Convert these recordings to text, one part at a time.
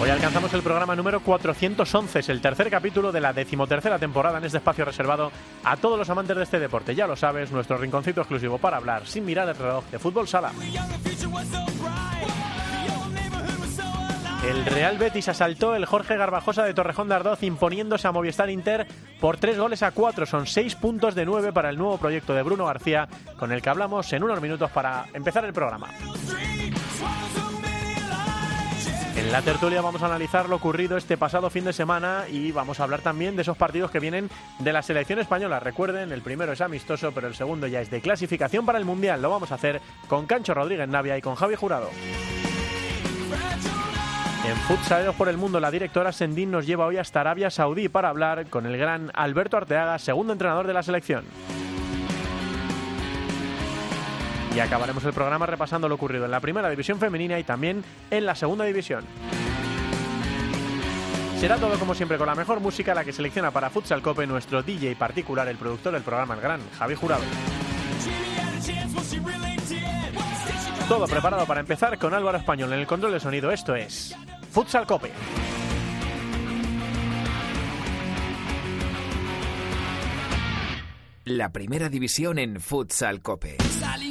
Hoy alcanzamos el programa número 411, es el tercer capítulo de la decimotercera temporada en este espacio reservado a todos los amantes de este deporte. Ya lo sabes, nuestro rinconcito exclusivo para hablar sin mirar el reloj de fútbol sala. El Real Betis asaltó el Jorge Garbajosa de Torrejón de Ardoz imponiéndose a Movistar Inter por tres goles a cuatro. Son seis puntos de nueve para el nuevo proyecto de Bruno García, con el que hablamos en unos minutos para empezar el programa. En la tertulia vamos a analizar lo ocurrido este pasado fin de semana y vamos a hablar también de esos partidos que vienen de la selección española. Recuerden, el primero es amistoso, pero el segundo ya es de clasificación para el Mundial. Lo vamos a hacer con Cancho Rodríguez Navia y con Javi Jurado. En Futsaleros por el Mundo, la directora Sendín nos lleva hoy hasta Arabia Saudí para hablar con el gran Alberto Arteaga, segundo entrenador de la selección. Y acabaremos el programa repasando lo ocurrido en la primera división femenina y también en la segunda división. Será todo como siempre con la mejor música, la que selecciona para Futsal Cope nuestro DJ particular, el productor del programa El Gran, Javi Jurado. Todo preparado para empezar con Álvaro Español en el control de sonido. Esto es Futsal Cope. La primera división en Futsal Cope.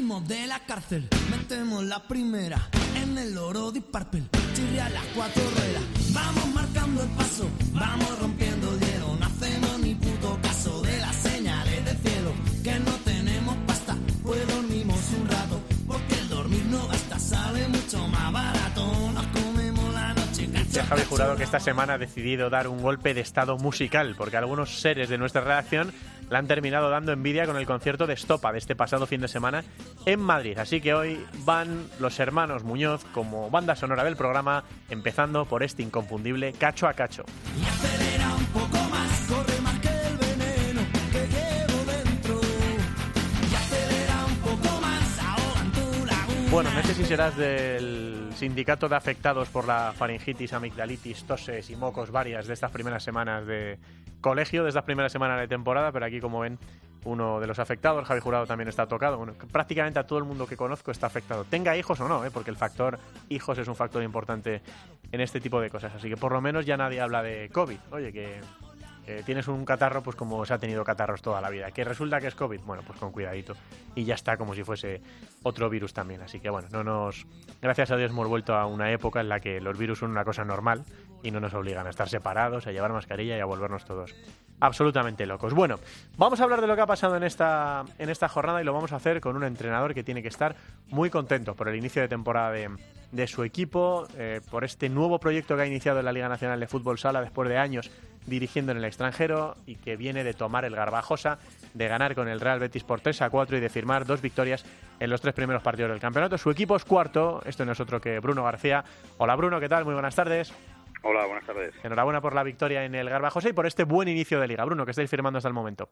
De la cárcel, metemos la primera en el oro de Parpel. A las cuatro ruedas, vamos marcando el paso, vamos rompiendo Javi Jurado que esta semana ha decidido dar un golpe de estado musical, porque algunos seres de nuestra redacción la han terminado dando envidia con el concierto de Estopa de este pasado fin de semana en Madrid. Así que hoy van los hermanos Muñoz como banda sonora del programa, empezando por este inconfundible Cacho a Cacho. Bueno, no sé si serás del sindicato de afectados por la faringitis, amigdalitis, toses y mocos varias de estas primeras semanas de colegio, de estas primeras semanas de temporada, pero aquí como ven uno de los afectados, Javi Jurado también está tocado. Bueno, prácticamente a todo el mundo que conozco está afectado, tenga hijos o no, ¿eh? porque el factor hijos es un factor importante en este tipo de cosas. Así que por lo menos ya nadie habla de COVID. Oye, que que tienes un catarro, pues como se ha tenido catarros toda la vida. Que resulta que es COVID, bueno, pues con cuidadito. Y ya está, como si fuese otro virus también. Así que bueno, no nos. Gracias a Dios hemos vuelto a una época en la que los virus son una cosa normal y no nos obligan a estar separados, a llevar mascarilla y a volvernos todos absolutamente locos. Bueno, vamos a hablar de lo que ha pasado en esta, en esta jornada y lo vamos a hacer con un entrenador que tiene que estar muy contento por el inicio de temporada de, de su equipo, eh, por este nuevo proyecto que ha iniciado en la Liga Nacional de Fútbol Sala después de años dirigiendo en el extranjero y que viene de tomar el Garbajosa, de ganar con el Real Betis por 3 a 4 y de firmar dos victorias en los tres primeros partidos del campeonato. Su equipo es cuarto, esto no es otro que Bruno García. Hola Bruno, ¿qué tal? Muy buenas tardes. Hola, buenas tardes. Enhorabuena por la victoria en el Garbajosa y por este buen inicio de liga. Bruno, que estáis firmando hasta el momento.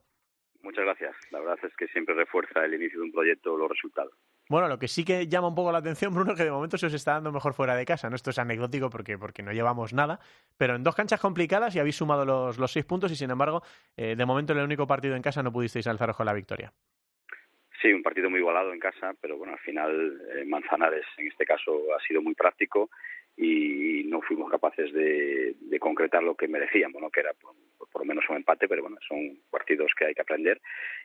Muchas gracias. La verdad es que siempre refuerza el inicio de un proyecto los resultados. Bueno, lo que sí que llama un poco la atención, Bruno, que de momento se os está dando mejor fuera de casa. ¿no? Esto es anecdótico porque, porque no llevamos nada, pero en dos canchas complicadas y habéis sumado los, los seis puntos y, sin embargo, eh, de momento en el único partido en casa no pudisteis alzaros con la victoria. Sí, un partido muy igualado en casa, pero bueno, al final eh, Manzanares en este caso ha sido muy práctico y no fuimos capaces de, de concretar lo que merecíamos, ¿no? que era por, por, lo menos un empate, pero bueno, son partidos que hay que aprender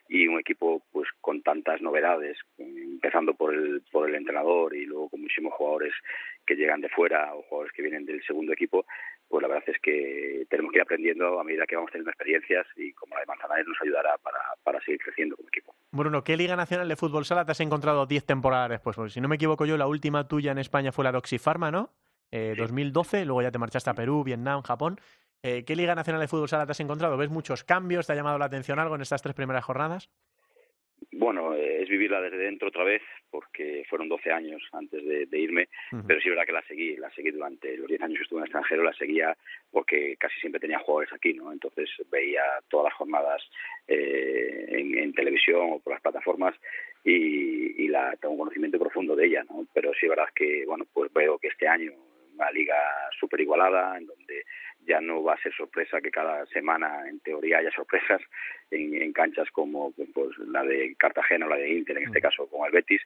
y un equipo pues con tantas novedades, empezando por el, por el entrenador y luego con muchísimos jugadores que llegan de fuera o jugadores que vienen del segundo equipo, pues la verdad es que tenemos que ir aprendiendo a medida que vamos teniendo experiencias y como la de Manzanares nos ayudará para, para seguir creciendo como equipo. Bruno, ¿qué Liga Nacional de Fútbol Sala te has encontrado 10 temporadas después? Porque si no me equivoco yo, la última tuya en España fue la de Oxypharma, ¿no? Eh, 2012, luego ya te marchaste a Perú, Vietnam, Japón. Eh, ¿Qué Liga Nacional de Fútbol Sala te has encontrado? ¿Ves muchos cambios? ¿Te ha llamado la atención algo en estas tres primeras jornadas? Bueno, es vivirla desde dentro otra vez, porque fueron 12 años antes de, irme, pero sí es verdad que la seguí, la seguí durante los 10 años que estuve en el extranjero, la seguía porque casi siempre tenía jugadores aquí, ¿no? Entonces veía todas las jornadas eh, en, televisión o por las plataformas y, y la tengo un conocimiento profundo de ella, ¿no? Pero sí es verdad que, bueno, pues veo que este año una liga súper igualada, en donde ya no va a ser sorpresa que cada semana, en teoría, haya sorpresas en, canchas como pues, la de Cartagena o la de Inter, en este mm. caso con el Betis,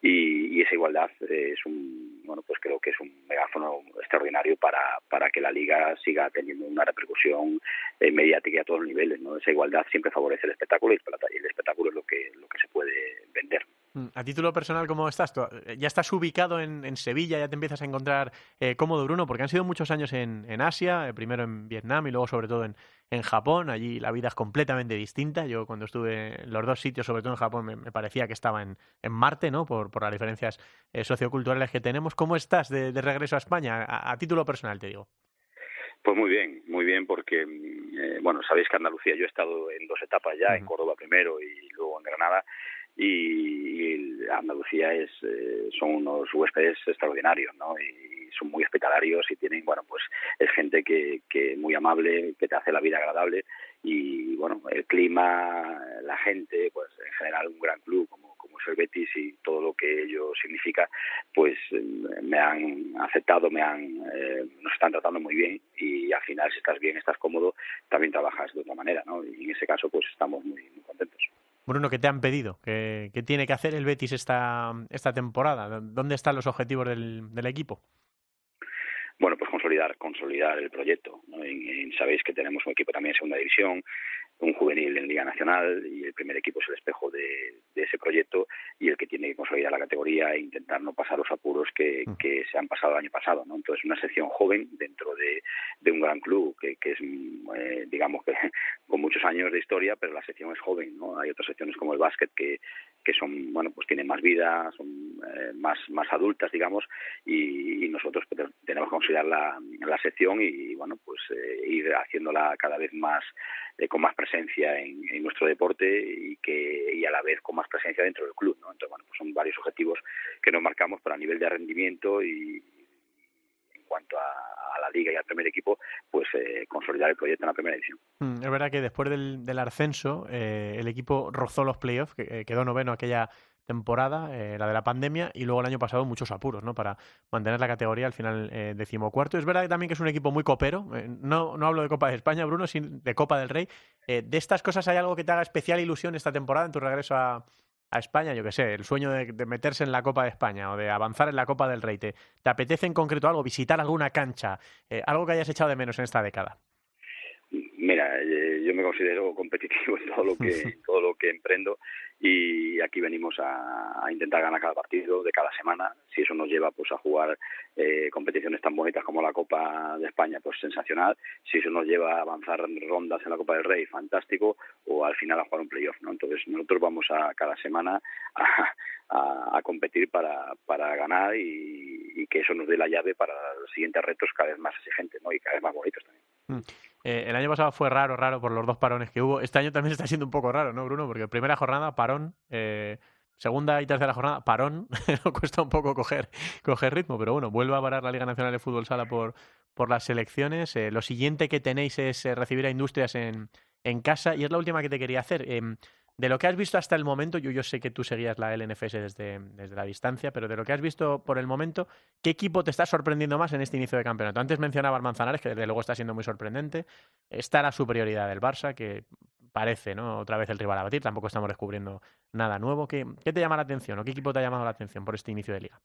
y, esa igualdad es un, bueno, pues creo que es un megáfono extraordinario para, para que la liga siga teniendo una repercusión eh, mediática a todos los niveles, ¿no? Esa igualdad siempre favorece el espectáculo y el espectáculo es lo que, lo que se puede vender. Mm, a título personal, ¿cómo estás? Eh, ¿Ya estás ubicado en, Sevilla? ¿Ya te empiezas a encontrar eh, cómodo, Bruno? Porque han sido muchos años en, Asia, eh, primero en Vietnam y luego sobre todo en, Japón. Allí la vida es completamente distinta. Yo cuando estuve en los dos sitios, sobre todo en Japón, me, parecía que estaba en, Marte, ¿no? Por, las diferencias socioculturales que tenemos. ¿Cómo estás de, regreso a España? A, título personal, te digo. Pues muy bien, muy bien, porque, mm, bueno, sabéis que Andalucía, yo he estado en dos etapas ya, en Córdoba primero y luego en Granada, y, Andalucía es eh, son unos huéspedes extraordinarios, ¿no? Y hospitalarios y tienen, bueno, pues es gente que, que muy amable, que te hace la vida agradable y, bueno, el clima, la gente, pues en general un gran club como, como es el Betis y todo lo que ello significa, pues me han aceptado, me han, eh, nos están tratando muy bien y al final si estás bien, estás cómodo, también trabajas de otra manera, ¿no? Y en ese caso pues estamos muy, muy contentos. Bruno, ¿qué te han pedido? ¿Qué, tiene que hacer el Betis esta, esta temporada? ¿Dónde están los objetivos del equipo? Bueno, pues consolidar, consolidar el proyecto. sabéis que tenemos un equipo también en segunda división, un juvenil en Liga Nacional y el primer equipo es el espejo de, ese proyecto y el que tiene que consolidar la categoría e intentar no pasar los apuros que, que se han pasado el año pasado. ¿no? Entonces, una sección joven dentro de, un gran club que, que es, eh, digamos, que con muchos años de historia, pero la sección es joven. ¿no? Hay otras secciones como el básquet que, que son, bueno, pues tienen más vida, son eh, más, más adultas, digamos, y, nosotros pues, tenemos que considerar la, la sección y, bueno, pues eh, ir haciéndola cada vez más con más presencia en, nuestro deporte y que y a la vez con más presencia dentro del club, ¿no? Entonces, bueno, pues son varios objetivos que nos marcamos para nivel de rendimiento y en cuanto a, la liga y al primer equipo, pues eh, consolidar el proyecto en la primera edición. Mm, es verdad que después del, del ascenso, eh, el equipo rozó los playoffs, que, eh, quedó noveno aquella temporada, eh, la de la pandemia, y luego el año pasado muchos apuros, ¿no? Para mantener la categoría al final eh, decimocuarto. Es verdad también que es un equipo muy copero. No, no hablo de Copa de España, Bruno, sino de Copa del Rey. ¿De estas cosas hay algo que te haga especial ilusión esta temporada en tu regreso a, a España? Yo qué sé, el sueño de, meterse en la Copa de España o de avanzar en la Copa del Rey. ¿Te, te apetece en concreto algo? ¿Visitar alguna cancha? ¿Algo que hayas echado de menos en esta década? Mira, yo me considero competitivo en todo lo que todo lo que emprendo y aquí venimos a, intentar ganar cada partido de cada semana. Si eso nos lleva pues a jugar eh, competiciones tan bonitas como la Copa de España, pues sensacional. Si eso nos lleva a avanzar rondas en la Copa del Rey, fantástico. O al final a jugar un playoff, ¿no? Entonces nosotros vamos a cada semana a, a, competir para, para ganar y, y, que eso nos dé la llave para los siguientes retos cada vez más exigentes, ¿no? Y cada vez más bonitos también. Mm. Eh, el año pasado fue raro, raro por los dos parones que hubo. Este año también está siendo un poco raro, ¿no, Bruno? Porque primera jornada, parón. Eh, segunda y tercera jornada, parón. Cuesta un poco coger, ritmo, pero bueno, vuelve a parar la Liga Nacional de Fútbol Sala por, las selecciones. Eh, lo siguiente que tenéis es recibir a Industrias en, en casa y es la última que te quería hacer. De lo que has visto hasta el momento, yo, yo sé que tú seguías la LNFS desde, desde la distancia, pero de lo que has visto por el momento, ¿qué equipo te está sorprendiendo más en este inicio de campeonato? Antes mencionaba Manzanares, que desde luego está siendo muy sorprendente. Está la superioridad del Barça, que parece, ¿no? Otra vez el rival a batir, tampoco estamos descubriendo nada nuevo. ¿Qué, qué te llama la atención o qué equipo te ha llamado la atención por este inicio de liga?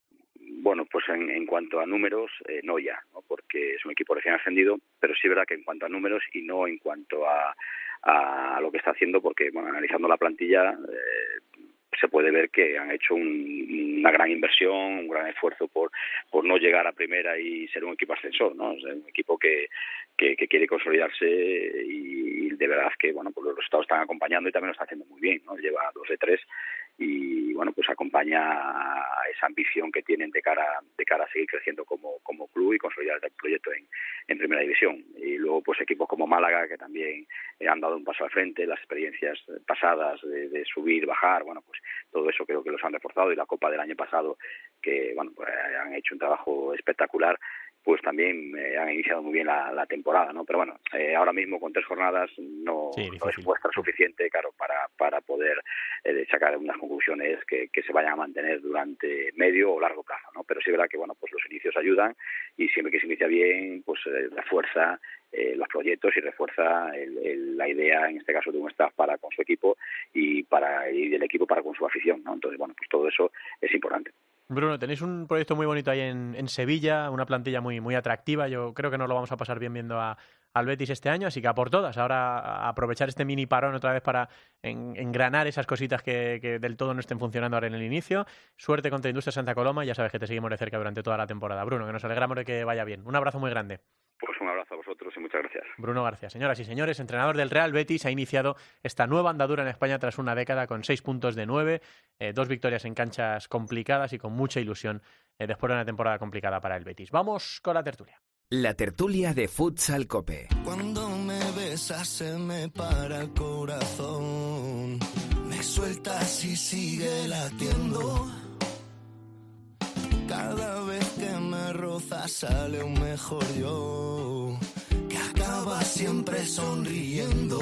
Bueno, pues en, en cuanto a números, eh, no ya, ¿no? porque es un equipo recién ascendido, pero sí verdad que en cuanto a números y no en cuanto a a lo que está haciendo porque bueno, analizando la plantilla eh, se puede ver que han hecho una gran inversión, un gran esfuerzo por, por no llegar a primera y ser un equipo ascensor, ¿no? un equipo que, que, quiere consolidarse y, de verdad que bueno pues los resultados están acompañando y también lo está haciendo muy bien, ¿no? Lleva dos de tres y bueno pues acompaña a esa ambición que tienen de cara de cara a seguir creciendo como, como club y consolidar el proyecto en, en primera división. Y luego pues equipos como Málaga que también han dado un paso al frente las experiencias pasadas de, de subir bajar bueno pues todo eso creo que los han reforzado. Y la Copa del año pasado que bueno pues han hecho un trabajo espectacular pues también eh, han iniciado muy bien la, la, temporada, ¿no? Pero bueno, eh, ahora mismo con tres jornadas no, Sí, no es muestra suficiente, claro, para, para poder eh, sacar unas conclusiones que, que se vayan a mantener durante medio o largo plazo, ¿no? Pero sí es verdad que, bueno, pues los inicios ayudan y siempre que se inicia bien, pues eh, refuerza eh, los proyectos y refuerza el, el, la idea, en este caso, de un staff para con su equipo y para y del equipo para con su afición, ¿no? Entonces, bueno, pues todo eso es importante. Bruno, tenéis un proyecto muy bonito ahí en, en, Sevilla, una plantilla muy, muy atractiva. Yo creo que nos lo vamos a pasar bien viendo a, al Betis este año, así que a por todas. Ahora aprovechar este mini parón otra vez para en, engranar esas cositas que, del todo no estén funcionando ahora en el inicio. Suerte contra Industria Santa Coloma, ya sabes que te seguimos de cerca durante toda la temporada. Bruno, que nos alegramos de que vaya bien. Un abrazo muy grande. Pues vosotros y muchas gracias. Bruno García. Señoras y señores, entrenador del Real Betis, ha iniciado esta nueva andadura en España tras una década con seis puntos de nueve, eh, dos victorias en canchas complicadas y con mucha ilusión eh, después de una temporada complicada para el Betis. Vamos con la tertulia. La tertulia de Futsal Cope. Cuando me besas se me para el corazón. Me sueltas y sigue latiendo. Cada vez que me rozas sale un mejor yo. Que acaba siempre sonriendo.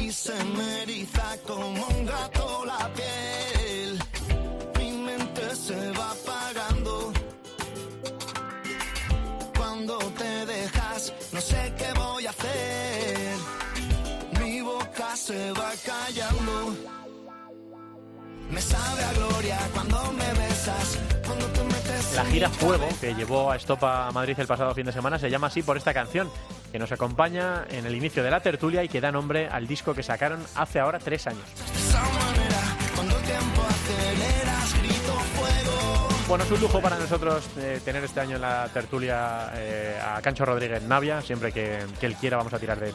Y se me eriza como un gato la piel. Mi mente se va apagando cuando te dejas, no sé qué voy a hacer. Mi boca se va callando. Me sabe a gloria cuando me besas, cuando La gira Fuego, que llevó a Estopa a Madrid el pasado fin de semana, se llama así por esta canción, que nos acompaña en el inicio de la tertulia y que da nombre al disco que sacaron hace ahora tres años. Bueno, es un lujo para nosotros eh, tener este año en la tertulia eh, a Cancho Rodríguez Navia. Siempre que, que, él quiera vamos a tirar de,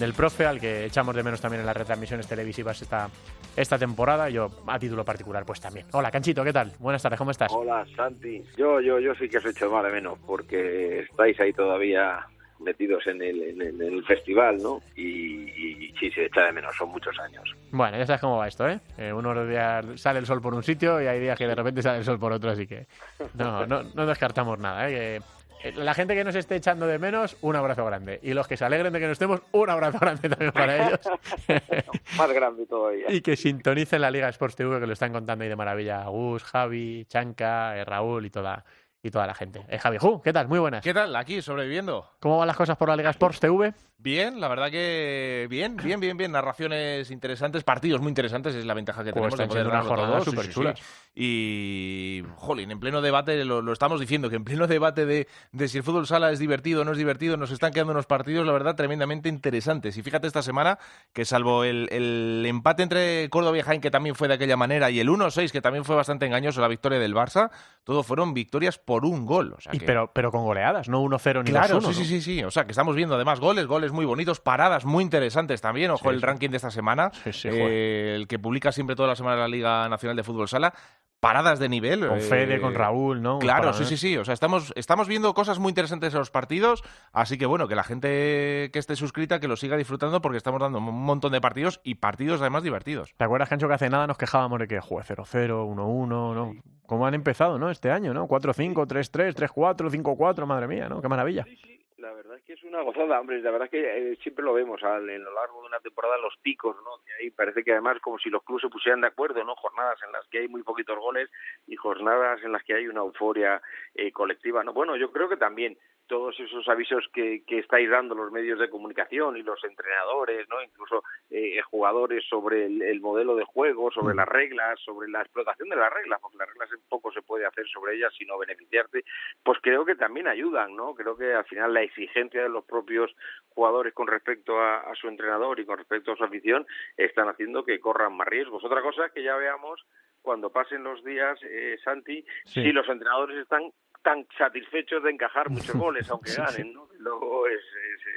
del profe, al que echamos de menos también en las retransmisiones televisivas esta, esta temporada. Yo, a título particular, pues también. Hola, Canchito, ¿qué tal? Buenas tardes, ¿cómo estás? Hola, Santi. Yo, yo, yo sí que os he hecho mal de menos, porque estáis ahí todavía metidos en el, en el, en el festival, ¿no? Y, y, sí, se echa de menos, son muchos años. Bueno, ya sabes cómo va esto, ¿eh? eh unos días sale el sol por un sitio y hay días que de repente sale el sol por otro, así que no, no, no descartamos nada, ¿eh? Que la gente que nos esté echando de menos, un abrazo grande. Y los que se alegren de que no estemos, un abrazo grande también para ellos. Más grande todavía. y que sintonicen la Liga Sports TV, que lo están contando ahí de maravilla. Gus, Javi, Chanca, eh, Raúl y toda, y toda la gente. Eh, Javi Ju, ¿qué tal? Muy buenas. ¿Qué tal? Aquí, sobreviviendo. ¿Cómo van las cosas por la Liga Sports TV? Bien, la verdad que bien, bien, bien, bien. Narraciones interesantes, partidos muy interesantes, es la ventaja que pues tenemos de poder una jornada súper sí, chula. Sí, y, jolín, en pleno debate, lo, lo, estamos diciendo, que en pleno debate de, de, si el fútbol sala es divertido o no es divertido, nos están quedando unos partidos, la verdad, tremendamente interesantes. Y fíjate esta semana que salvo el, el empate entre Córdoba y Jaén, que también fue de aquella manera, y el 1-6, que también fue bastante engañoso, la victoria del Barça, todo fueron victorias por un gol. O sea y que... pero, pero con goleadas, no 1-0 ni 2-1. Claro, sí, ¿no? sí, sí, sí. O sea, que estamos viendo además goles, goles muy bonitos, paradas muy interesantes también. Ojo, Sí, el ranking de esta semana, eh, el que publica siempre toda la semana la Liga Nacional de Fútbol Sala. Paradas de nivel. Con eh, Fede, con Raúl, ¿no? Claro, sí, sí, sí. O sea, estamos, estamos viendo cosas muy interesantes en los partidos. Así que bueno, que la gente que esté suscrita que lo siga disfrutando porque estamos dando un montón de partidos y partidos además divertidos. ¿Te acuerdas, Cancho, que hace nada nos quejábamos de que juegue 0-0, 1-1, ¿no? ¿Cómo han empezado, no? Este año, ¿no? 4-5, 3-3, 3-4, 5-4, madre mía, ¿no? Qué maravilla. Sí, sí, la verdad es que es una gozada, hombre. La verdad es que eh, siempre lo vemos al, en lo largo de una temporada, los picos, ¿no? Que ahí parece que además como si los clubes se pusieran de acuerdo, ¿no? Jornadas en las que hay muy poquitos goles y jornadas en las que hay una euforia eh, colectiva, ¿no? Bueno, yo creo que también todos esos avisos que, que estáis dando los medios de comunicación y los entrenadores, ¿no? Incluso eh, jugadores sobre el, el, modelo de juego, sobre las reglas, sobre la explotación de las reglas, porque las reglas poco se puede hacer sobre ellas sino beneficiarte, pues creo que también ayudan, ¿no? Creo que al final la exigencia de los propios jugadores con respecto a, a su entrenador y con respecto a su afición están haciendo que corran más riesgos. Otra cosa es que ya veamos cuando pasen los días, eh, Santi, Sí. si los entrenadores están tan satisfechos de encajar muchos goles, aunque ganen, ¿no? luego es,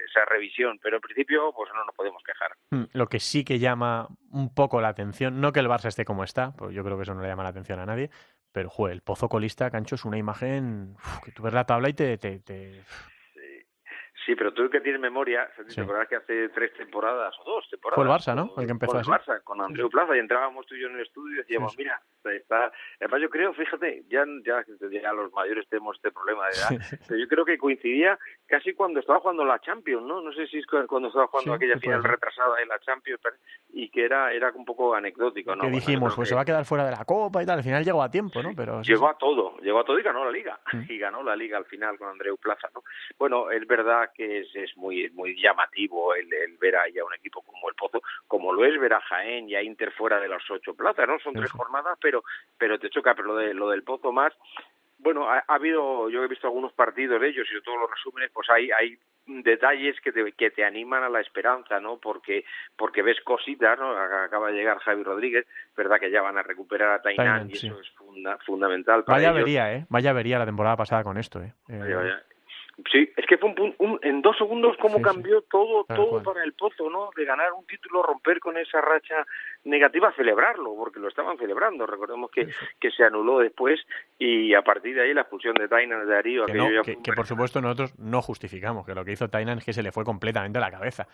esa revisión, pero en principio pues no nos podemos quejar. Mm, lo que sí que llama un poco la atención, no que el Barça esté como está, pues yo creo que eso no le llama la atención a nadie, pero joder, el pozo colista, Cancho, es una imagen que tú ves la tabla y te, te, te... Sí, pero tú que tienes memoria, ¿te acuerdas que hace tres temporadas o dos temporadas? Fue el Barça, ¿no? El que empezó así. el Barça, con Andreu Plaza, y entrábamos tú y yo en el estudio y decíamos, mira, está... Además yo creo, fíjate, ya, ya, ya los mayores tenemos este problema de edad, pero yo creo que coincidía casi cuando estaba jugando la Champions, ¿no? No sé si es cuando estaba jugando aquella final retrasada en la Champions y que era, era un poco anecdótico, ¿no? Que dijimos, pues se va a quedar fuera de la Copa y tal, al final llegó a tiempo, ¿no? Pero llegó a todo, llegó a todo y ganó la Liga, mm. y ganó la Liga al final con Andreu Plaza, ¿no? Bueno, es verdad que es, es muy muy llamativo el, el ver ahí a un equipo como el Pozo, como lo es ver a Jaén y a Inter fuera de las ocho plazas, ¿no? Son tres jornadas, pero pero te choca, pero lo, de, lo del Pozo más bueno, ha, habido, yo he visto algunos partidos de ellos y todos los resúmenes, pues hay, hay detalles que te, que te animan a la esperanza, ¿no? Porque, porque ves cositas, ¿no? Acaba de llegar Javi Rodríguez, verdad que ya van a recuperar a Tainan y eso es fundamental para Vaya vería, ¿eh? Vaya vería la temporada pasada con esto, ¿eh? Vaya, vaya. Sí, es que fue un, un, en dos segundos cómo cambió todo, todo para el Pozo, ¿no? De ganar un título, romper con esa racha negativa, celebrarlo, porque lo estaban celebrando. Recordemos que, que se anuló después y a partir de ahí la expulsión de Tainan de Darío. Que, que, por supuesto nosotros no justificamos, que lo que hizo Tainan es que se le fue completamente a la cabeza.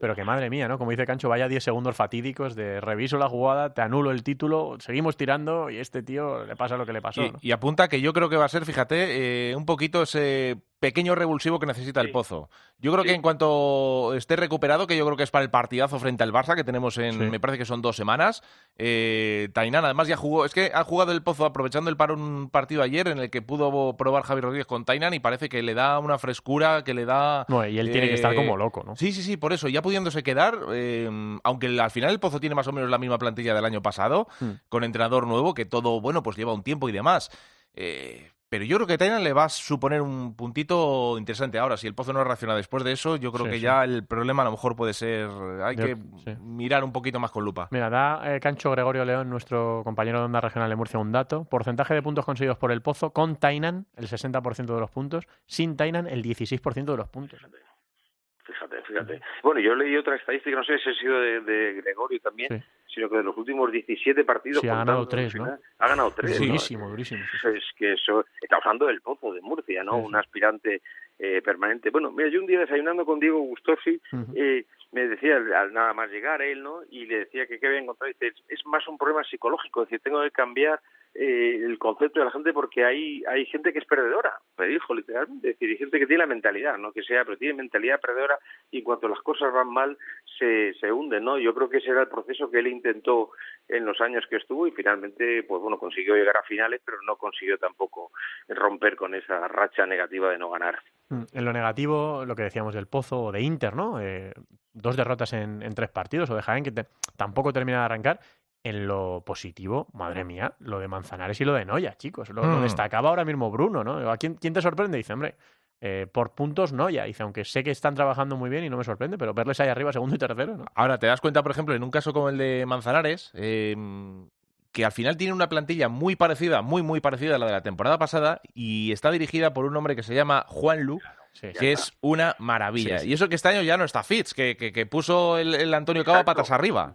Pero que madre mía, ¿no? Como dice Cancho, vaya 10 segundos fatídicos de reviso la jugada, te anulo el título, seguimos tirando y este tío le pasa lo que le pasó. Y, apunta que yo creo que va a ser, fíjate, eh, un poquito ese pequeño revulsivo que necesita el Pozo. Yo creo que en cuanto esté recuperado, que yo creo que es para el partidazo frente al Barça, que tenemos en, me parece que son dos semanas, eh, Tainán además ya jugó, es que ha jugado el Pozo aprovechando el paro un partido ayer en el que pudo probar Javi Rodríguez con Tainan y parece que le da una frescura, que le da... No, y él tiene que estar como eh, loco, ¿no? Sí, sí, sí, por eso, ya pudiéndose quedar, eh, aunque al final el Pozo tiene más o menos la misma plantilla del año pasado, hmm. con entrenador nuevo, que todo, bueno, pues lleva un tiempo y demás. Eh, pero yo creo que Tainan le va a suponer un puntito interesante. Ahora, si el Pozo no reacciona después de eso, yo creo que ya el problema a lo mejor puede ser. Hay que mirar un poquito más con lupa. Mira, da eh, Cancho Gregorio León, nuestro compañero de Onda Regional de Murcia, un dato. Porcentaje de puntos conseguidos por el Pozo con Tainan, el 60% de los puntos. Sin Tainan, el 16% de los puntos. Fíjate, fíjate. Bueno, yo leí otra estadística, no sé si ha sido de, Gregorio también, sino que de los últimos 17 partidos... Sí, ha ganado tres, ¿no? Ha ganado tres, Durísimo, durísimo. Es que eso... Está hablando del Pozo de Murcia, ¿no? Un aspirante eh, permanente. Bueno, mira, yo un día desayunando con Diego Gustosi, eh, me decía, al nada más llegar él, ¿no? Y le decía que qué había encontrado. Dice, es más un problema psicológico, es decir, tengo que cambiar eh, el concepto de la gente porque hay hay gente que es perdedora, me dijo literalmente, es decir, hay gente que tiene la mentalidad, no que sea, pero tiene mentalidad perdedora y en cuanto las cosas van mal se, se hunden, ¿no? Yo creo que ese era el proceso que él intentó en los años que estuvo y finalmente, pues bueno, consiguió llegar a finales, pero no consiguió tampoco romper con esa racha negativa de no ganar. Mm, en lo negativo, lo que decíamos del Pozo o de Inter, ¿no? Eh, dos derrotas en, en, tres partidos, o de Jaén, que tampoco termina de arrancar, en lo positivo, madre mía, lo de Manzanares y lo de Noya, chicos. Lo, mm. destacaba ahora mismo Bruno, ¿no? ¿A quién, quién te sorprende? Dice, hombre, eh, por puntos Noya. Dice, aunque sé que están trabajando muy bien y no me sorprende, pero verles ahí arriba segundo y tercero, ¿no? Ahora, te das cuenta, por ejemplo, en un caso como el de Manzanares, em, que al final tiene una plantilla muy parecida, muy, muy parecida a la de la temporada pasada y está dirigida por un hombre que se llama Juan Lu. que es una maravilla. Y eso que este año ya no está Fitz, que, que, puso el, Antonio Cava patas arriba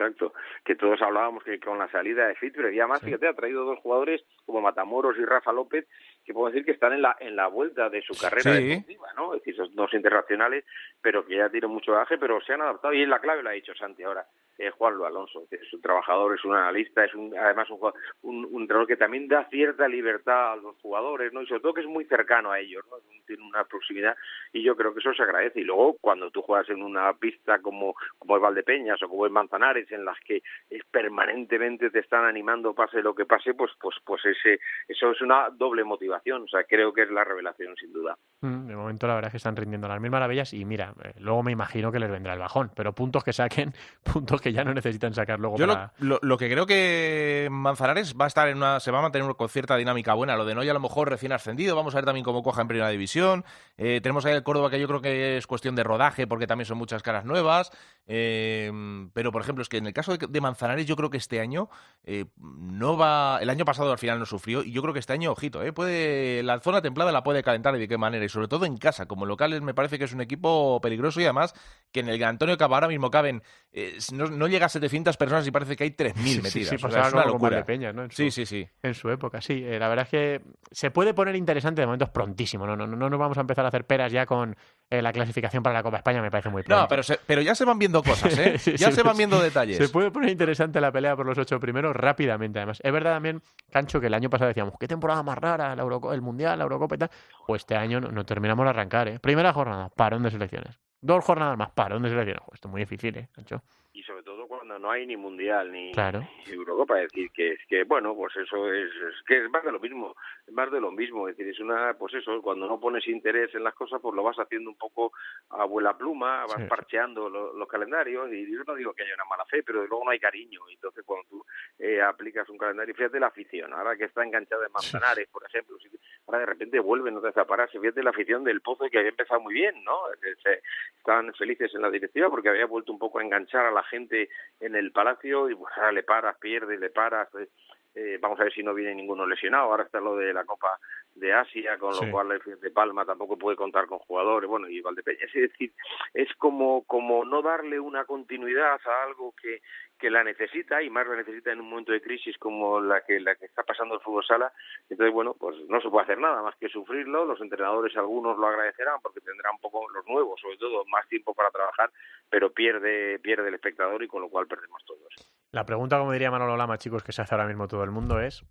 exacto. Que todos hablábamos que con la salida de Fit, pero ya más, fíjate, ha traído dos jugadores como Matamoros y Rafa López, que puedo decir que están en la en la vuelta de su carrera deportiva, ¿no? Es decir, son dos internacionales, pero que ya tienen mucho baje, pero se han adaptado y es la clave, lo ha dicho Santi ahora. Eh, Juan Lu Alonso, que es un trabajador, es un analista, es un, además un, un, entrenador que también da cierta libertad a los jugadores, ¿no? Y sobre todo que es muy cercano a ellos, ¿no? Tiene una proximidad y yo creo que eso se agradece. Y luego cuando tú juegas en una pista como, como el Valdepeñas o como el Manzanares, en las que permanentemente te están animando pase lo que pase, pues, pues, pues ese, eso es una doble motivación. O sea, creo que es la revelación sin duda. Mm, de momento la verdad es que están rindiendo las mil maravillas y mira, eh, luego me imagino que les vendrá el bajón, pero puntos que saquen, puntos que ya no necesitan sacar luego Yo para... lo, lo, lo, que creo que Manzanares va a estar en una, se va a mantener con cierta dinámica buena. Lo de Noya a lo mejor recién ascendido, vamos a ver también cómo coja en primera división. Eh, tenemos ahí el Córdoba que yo creo que es cuestión de rodaje porque también son muchas caras nuevas. Eh, pero por ejemplo, es que en el caso de, de Manzanares yo creo que este año eh, no va, el año pasado al final no sufrió y yo creo que este año, ojito, eh, puede, la zona templada la puede calentar y de qué manera y sobre todo en casa, como locales me parece que es un equipo peligroso y además que en el Antonio Cabo ahora mismo caben, eh, no, no, llega a 700 personas y parece que hay 3.000 sí, metidas. Sí, sí, o sea, es una locura. de Peñas, ¿no? Su, sí, sí, sí. En su época, sí. Eh, la verdad es que se puede poner interesante, de momento es prontísimo, ¿no? No, no, no nos vamos a empezar a hacer peras ya con eh, la clasificación para la Copa España, me parece muy pronto. No, pero, se, pero ya se van viendo cosas, ¿eh? sí, ya se van viendo detalles. Se puede poner interesante la pelea por los ocho primeros rápidamente, además. Es verdad también, Cancho, que el año pasado decíamos, qué temporada más rara, la Euro, el Mundial, la Eurocopa y tal. Pues este año no, no terminamos de arrancar, ¿eh? Primera jornada, parón de selecciones. Dos jornadas más, parón de selecciones. Pues esto es muy difícil, ¿eh, Cancho? y sobre todo cuando no hay ni mundial ni, claro. ni Eurocopa. Decir que es que bueno pues eso es, es, que es más de lo mismo es más de lo mismo. Es decir es una pues eso cuando no pones interés en las cosas pues lo vas haciendo un poco a abuela pluma vas Sí. parcheando lo- los calendarios. Y yo no digo que haya una mala fe pero luego no hay cariño. Entonces cuando tú eh, aplicas un calendario fíjate la afición ahora que está enganchada en Manzanares por ejemplo si- ahora de repente vuelven otra vez a pararse fíjate la afición del Pozo que había empezado muy bien no se- estaban felices en la directiva porque había vuelto un poco a enganchar a la gente en el Palacio y ahora le paras, pierde, le paras. pues, eh, vamos a ver si no viene ninguno lesionado. Ahora está lo de la Copa de Asia, con Sí. lo cual el de Palma tampoco puede contar con jugadores. Bueno, y Valdepeña. Es decir, es como, como no darle una continuidad a algo que, que la necesita y más la necesita en un momento de crisis como la que la que está pasando el fútbol sala entonces bueno pues no se puede hacer nada más que sufrirlo los entrenadores algunos lo agradecerán porque tendrán un poco los nuevos sobre todo más tiempo para trabajar pero pierde pierde el espectador y con lo cual perdemos todos La pregunta, como diría Manolo Lama, chicos, que se hace ahora mismo todo el mundo es: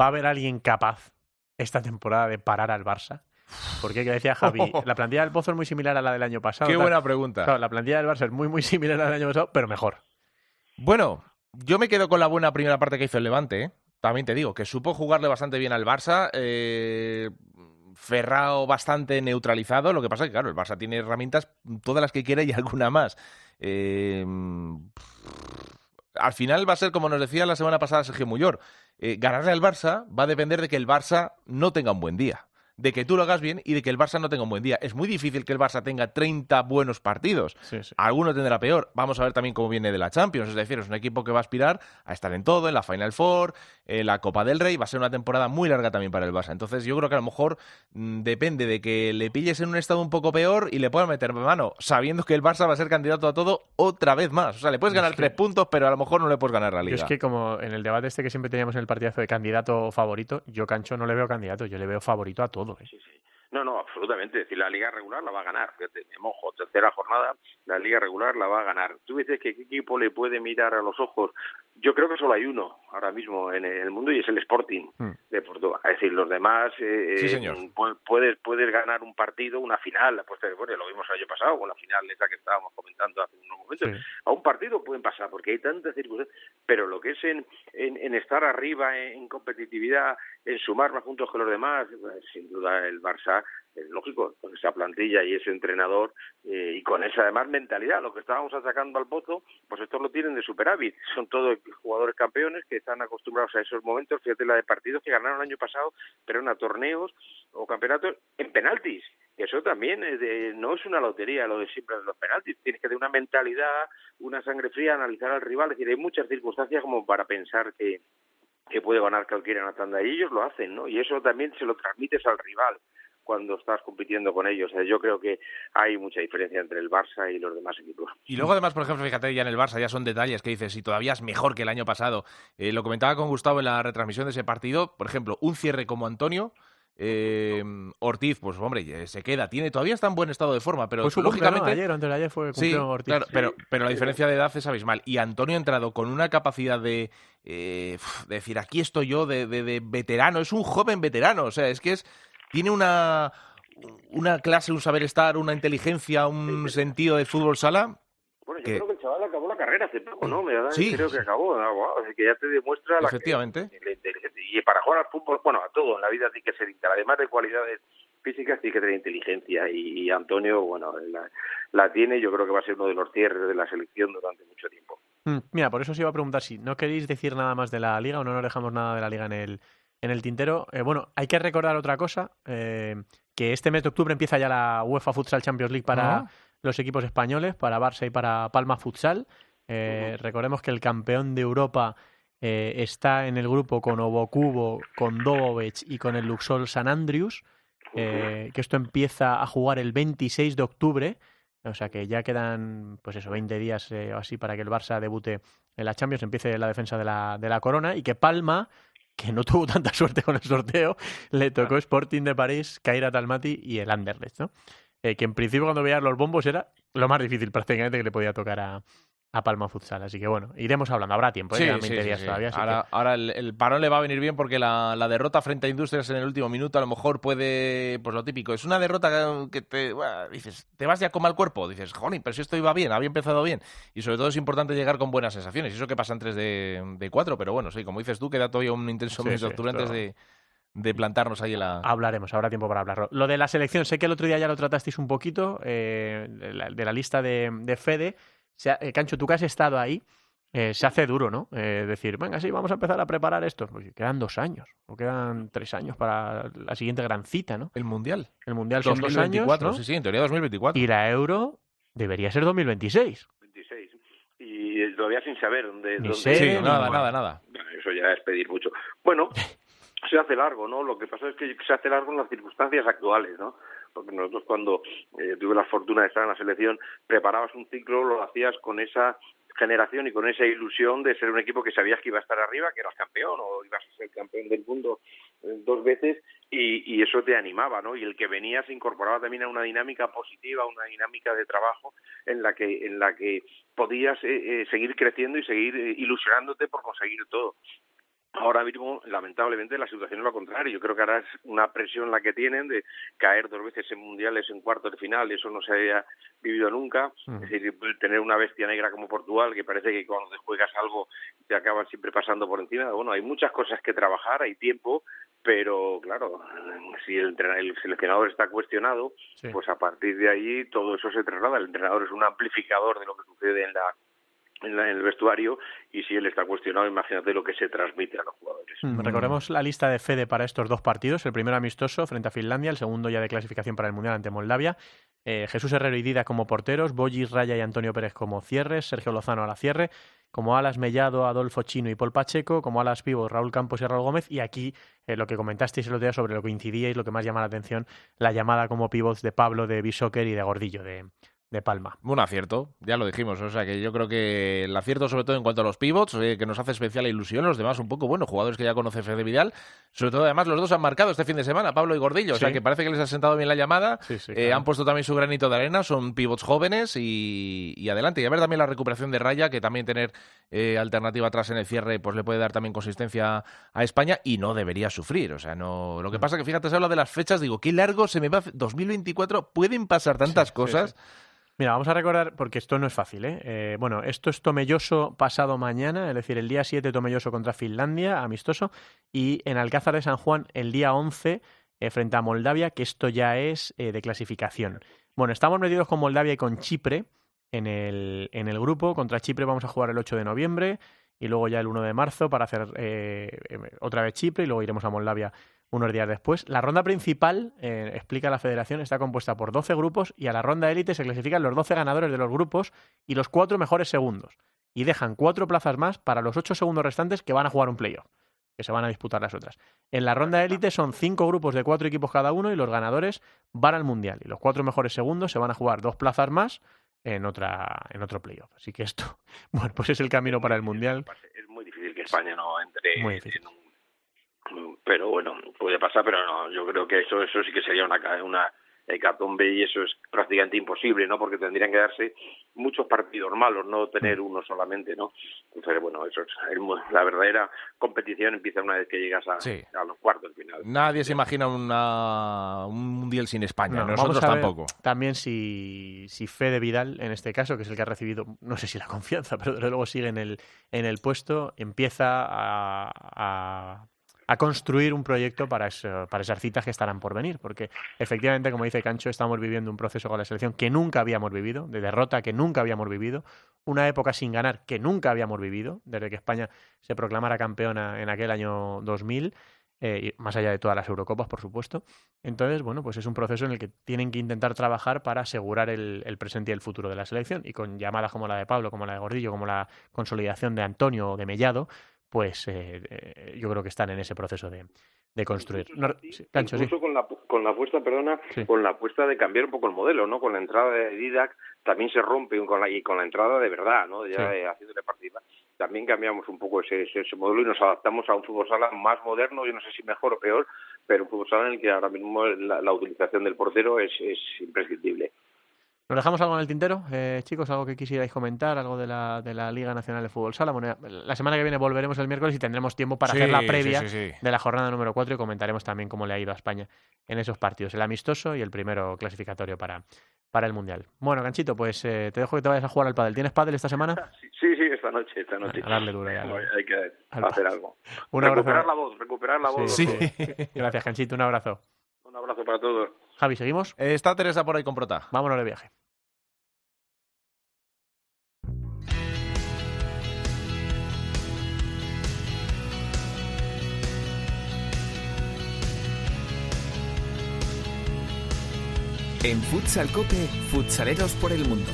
¿va a haber alguien capaz esta temporada de parar al Barça? Porque, que decía Javi, la plantilla del Pozo es muy similar a la del año pasado. Qué tal. buena pregunta. Claro, la plantilla del Barça es muy, muy similar a la del año pasado, pero mejor. Bueno, yo me quedo con la buena primera parte que hizo el Levante, ¿eh? También te digo, que supo jugarle bastante bien al Barça. Eh, Ferrao bastante neutralizado. Lo que pasa es que, claro, el Barça tiene herramientas, todas las que quiere y alguna más. Eh, al final va a ser, como nos decía la semana pasada Sergio Muyor, eh, ganarle al Barça va a depender de que el Barça no tenga un buen día. De que tú lo hagas bien y de que el Barça no tenga un buen día. Es muy difícil que el Barça tenga 30 buenos partidos. Sí, sí. Alguno tendrá peor. Vamos a ver también cómo viene de la Champions. Es decir, es un equipo que va a aspirar a estar en todo, en la Final Four, en la Copa del Rey. Va a ser una temporada muy larga también para el Barça. Entonces yo creo que a lo mejor mm, depende de que le pilles en un estado un poco peor y le puedas meter mano, sabiendo que el Barça va a ser candidato a todo otra vez más. O sea, le puedes ganar Es que- tres puntos, pero a lo mejor no le puedes ganar la Yo liga. es que, como en el debate este que siempre teníamos en el partidazo de candidato favorito, yo, Cancho, no le veo candidato, yo le veo favorito a todo. ¿eh? sí sí no no absolutamente es decir la liga regular la va a ganar fíjate me mojo tercera jornada la liga regular la va a ganar tú dices que qué equipo le puede mirar a los ojos yo creo que solo hay uno ahora mismo en el mundo y es el Sporting Hmm. de Portugal. Es decir, los demás eh, Sí, eh, señor. pu- puedes puedes ganar un partido, una final, pues eh, bueno, lo vimos el año pasado con la final esa que estábamos comentando hace unos momentos. Sí. A un partido pueden pasar porque hay tantas circunstancias, pero lo que es en, en, en estar arriba en, competitividad, en sumar más puntos que los demás, pues, sin duda el Barça es lógico, con esa plantilla y ese entrenador eh, y con esa además mentalidad, lo que estábamos atacando al pozo, pues estos lo tienen de superávit, son todos jugadores campeones que están acostumbrados a esos momentos, fíjate la de partidos que ganaron el año pasado, pero a torneos o campeonatos en penaltis, eso también es de- no es una lotería lo de siempre de los penaltis, tienes que tener una mentalidad, una sangre fría, analizar al rival, es decir, hay muchas circunstancias como para pensar que que puede ganar cualquiera en la tanda y ellos lo hacen, ¿no? Y eso también se lo transmites al rival cuando estás compitiendo con ellos. O sea, yo creo que hay mucha diferencia entre el Barça y los demás equipos. Y luego, además, por ejemplo, fíjate, ya en el Barça ya son detalles que dices, y todavía es mejor que el año pasado. Eh, lo comentaba con Gustavo en la retransmisión de ese partido. Por ejemplo, un cierre como Antonio. eh, Ortiz, pues hombre, se queda. Tiene, todavía está en buen estado de forma, pero Fue su cumple, ¿no? lógicamente. ayer antes de ayer fue Sí, Ortiz. claro, pero, pero la diferencia de edad es abismal. Y Antonio ha entrado con una capacidad de, eh, de decir, aquí estoy yo, de, de- de veterano. Es un joven veterano. O sea, es que es tiene una, una clase, un saber estar, una inteligencia, un sentido de fútbol sala. Bueno, yo Que- creo que el chaval acabó la carrera hace poco, ¿no? Me da, Sí. creo que acabó. ¿no? Wow, así que ya te demuestra la Efectivamente. la inteligencia. Y para jugar al fútbol, bueno, a todo en la vida tiene que ser, además de cualidades físicas, tiene que tener inteligencia. Y, y Antonio, bueno, la, la tiene. Yo creo que va a ser uno de los cierres de la selección durante mucho tiempo. Mm, mira, por eso os iba a preguntar si no queréis decir nada más de la liga o no nos dejamos nada de la liga en el, en el tintero. Eh, bueno, hay que recordar otra cosa, eh, que este mes de octubre empieza ya la UEFA Futsal Champions League para Ah. los equipos españoles, para Barça y para Palma Futsal. Eh, Recordemos que el campeón de Europa está en el grupo con Obocubo, con Dobovec y con el Luxol San Andrews, eh, que esto empieza a jugar el 26 de octubre. O sea que ya quedan, pues eso, 20 días o así para que el Barça debute en la Champions, empiece la defensa de la, de la corona y que Palma, que no tuvo tanta suerte con el sorteo, le tocó Sporting de París, Kaira Talmati y el Anderlecht, ¿no? Eh, que en principio cuando veías los bombos era lo más difícil prácticamente que le podía tocar a, a Palma Futsal. Así que bueno, iremos hablando, habrá tiempo, ¿eh? Sí, quedan sí, 20 sí, días sí. todavía. así que- Ahora, ahora el, el parón le va a venir bien porque la, la derrota frente a Industrias en el último minuto a lo mejor puede, pues lo típico, es una derrota que te, bueno, dices, te vas ya con mal cuerpo, dices, jolín, pero si esto iba bien, había empezado bien. Y sobre todo es importante llegar con buenas sensaciones. Y eso que pasa en 3 de, de 4, pero bueno, sí, como dices tú, queda todavía un intenso mes de octubre antes de, de plantarnos ahí en la... Hablaremos, habrá tiempo para hablarlo. Lo de la selección, sé que el otro día ya lo tratasteis un poquito, eh, de, la, de la lista de, de Fede. Se ha- eh, Cancho, tú que has estado ahí, eh, se hace duro, ¿no? Eh, decir, venga, sí, vamos a empezar a preparar esto. Pues quedan dos años, o quedan tres años para la siguiente gran cita, ¿no? El Mundial. El Mundial son dos años, 2024, ¿no? sí, sí, en teoría 2024. Y la Euro debería ser 2026. 26. Y todavía sin saber dónde... Ni dónde- sé, Sí, nada, bueno. nada, nada. Eso ya es pedir mucho. Bueno, se hace largo, ¿no? Lo que pasa es que se hace largo en las circunstancias actuales, ¿no? Porque nosotros cuando eh, tuve la fortuna de estar en la selección, preparabas un ciclo, lo hacías con esa generación y con esa ilusión de ser un equipo que sabías que iba a estar arriba, que eras campeón o ibas a ser campeón del mundo eh, dos veces y, y eso te animaba, ¿no? Y el que venía se incorporaba también a una dinámica positiva, una dinámica de trabajo en la que en la que podías eh, eh, seguir creciendo y seguir ilusionándote por conseguir todo. Ahora mismo, lamentablemente, la situación es lo contrario. Yo creo que ahora es una presión la que tienen de caer dos veces en mundiales en cuartos de final. Eso no se había vivido nunca. Mm. Es decir, tener una bestia negra como Portugal, que parece que cuando te juegas algo te acaban siempre pasando por encima. Bueno, hay muchas cosas que trabajar, hay tiempo, pero claro, si el, el seleccionador está cuestionado, Sí. pues a partir de ahí todo eso se traslada. El entrenador es un amplificador de lo que sucede en la en, la- en el vestuario y si él está cuestionado, imagínate lo que se transmite a los jugadores. Mm, Recordemos la lista de Fede para estos dos partidos. El primero amistoso frente a Finlandia, el segundo ya de clasificación para el Mundial ante Moldavia. Eh, Jesús Herrero y Dida como porteros, Bollis, Raya y Antonio Pérez como cierres, Sergio Lozano a la cierre, como alas Mellado, Adolfo Chino y Paul Pacheco, como alas pivos Raúl Campos y Raúl Gómez. Y aquí eh, lo que comentasteis el otro día sobre lo que incidíais, lo que más llama la atención, la llamada como pivots de Pablo, de Bishoker y de Gordillo, de, de Palma. Un acierto, ya lo dijimos. O sea que yo creo que el acierto, sobre todo en cuanto a los pivots, eh, que nos hace especial ilusión. Los demás, un poco, bueno, jugadores que ya conoce Fede Vidal. Sobre todo, además, los dos han marcado este fin de semana, Pablo y Gordillo. O sea que parece que les ha sentado bien la llamada. Sí, sí, Eh, han puesto también su granito de arena, son pivots jóvenes y, y adelante. Y a ver también la recuperación de Raya, que también tener eh, alternativa atrás en el cierre, pues le puede dar también consistencia a España y no debería sufrir. O sea, no. Lo que pasa que fíjate, se habla de las fechas, digo, qué largo se me va. 2024, pueden pasar tantas Sí, sí, cosas. Mira, vamos a recordar, porque esto no es fácil, ¿eh? Eh, bueno, esto es Tomelloso pasado mañana, es decir, el día 7 Tomelloso contra Finlandia, amistoso, y en Alcázar de San Juan el día 11 eh, frente a Moldavia, que esto ya es eh, de clasificación. Bueno, estamos metidos con Moldavia y con Chipre en el, en el grupo. Contra Chipre vamos a jugar el 8 de noviembre y luego ya el 1 de marzo para hacer eh, otra vez Chipre y luego iremos a Moldavia unos días después. La ronda principal, eh, explica la federación, está compuesta por 12 grupos y a la ronda élite se clasifican los 12 ganadores de los grupos y los cuatro mejores segundos. Y dejan cuatro plazas más para los ocho segundos restantes que van a jugar un playoff, que se van a disputar las otras. En la ronda élite son cinco grupos de cuatro equipos cada uno y los ganadores van al mundial. Y los cuatro mejores segundos se van a jugar dos plazas más en otra en otro playoff. Así que esto, bueno, pues es el camino para el mundial. Es muy difícil que España no entre en un pero bueno, puede pasar, pero no, yo creo que eso eso sí que sería una ca- una hecatombe y eso es prácticamente imposible, ¿no? Porque tendrían que darse muchos partidos malos, no tener uno solamente, ¿no? Pero bueno, eso es el mu- la verdadera competición empieza una vez que llegas a, Sí. a los cuartos de final. Nadie se imagina una, un mundial sin España, No, nosotros tampoco. También si, si Fede Vidal, en este caso, que es el que ha recibido, no sé si la confianza, pero desde luego sigue en el, en el puesto, empieza a, a- a construir un proyecto para, para esas citas que estarán por venir, porque efectivamente, como dice Cancho, estamos viviendo un proceso con la selección que nunca habíamos vivido, de derrota que nunca habíamos vivido, una época sin ganar que nunca habíamos vivido, desde que España se proclamara campeona en aquel año 2000 eh, más allá de todas las Eurocopas, por supuesto. Entonces, bueno, pues es un proceso en el que tienen que intentar trabajar para asegurar el, presente y el futuro de la selección. Y con llamadas como la de Pablo, como la de Gordillo, como la consolidación de Antonio o de Mellado, pues eh, eh, yo creo que están en ese proceso de, de construir. incluso con, la, con la apuesta, perdona, con la apuesta de cambiar un poco el modelo, ¿no? Con la entrada de Didac también se rompe con la, y con la entrada de verdad, ¿no? Ya haciéndole partida también cambiamos un poco ese, ese, modelo y nos adaptamos a un fútbol sala más moderno, yo no sé si mejor o peor, pero un fútbol sala en el que ahora mismo la, utilización del portero es, es imprescindible. ¿Nos dejamos algo en el tintero, eh, chicos? ¿Algo que quisierais comentar? ¿Algo de la, de la Liga Nacional de Fútbol Sala? la semana que viene volveremos el miércoles y tendremos tiempo para hacer la previa de la jornada número 4 y comentaremos también cómo le ha ido a España en esos partidos, el amistoso y el primero clasificatorio para, para el Mundial. Bueno, Ganchito, pues eh, te dejo que te vayas a jugar al pádel. ¿Tienes pádel esta semana? Sí, sí, esta noche, esta noche. A darle duro ya. Hay que hacer algo. Un recuperar la voz, recuperar la voz. Sí. Gracias, Ganchito, un abrazo. Un abrazo para todos. Javi, ¿seguimos? Eh, está Teresa por ahí con Prota. Vámonos de viaje. En Futsal Cope, futsaleros por el mundo.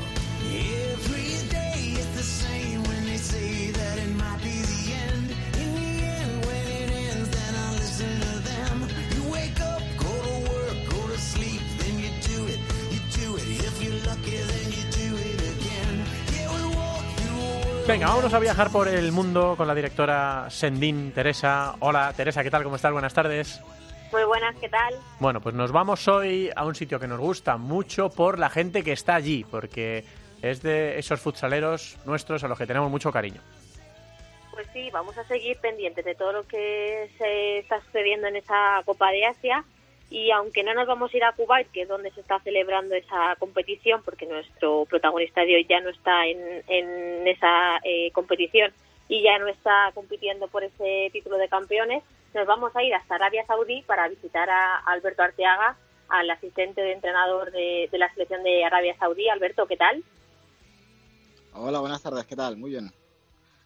Venga, vámonos a viajar por el mundo con la directora Sendín Teresa. Hola Teresa, ¿qué tal? ¿Cómo estás? Buenas tardes. Muy buenas, ¿qué tal? Bueno, pues nos vamos hoy a un sitio que nos gusta mucho por la gente que está allí, porque es de esos futsaleros nuestros a los que tenemos mucho cariño. Pues sí, vamos a seguir pendientes de todo lo que se está sucediendo en esa Copa de Asia y aunque no nos vamos a ir a Kuwait, que es donde se está celebrando esa competición, porque nuestro protagonista de hoy ya no está en, en esa eh, competición y ya no está compitiendo por ese título de campeones, nos vamos a ir hasta Arabia Saudí para visitar a Alberto Arteaga, al asistente de entrenador de, la selección de Arabia Saudí. Alberto, ¿qué tal? Hola, buenas tardes, ¿qué tal? Muy bien.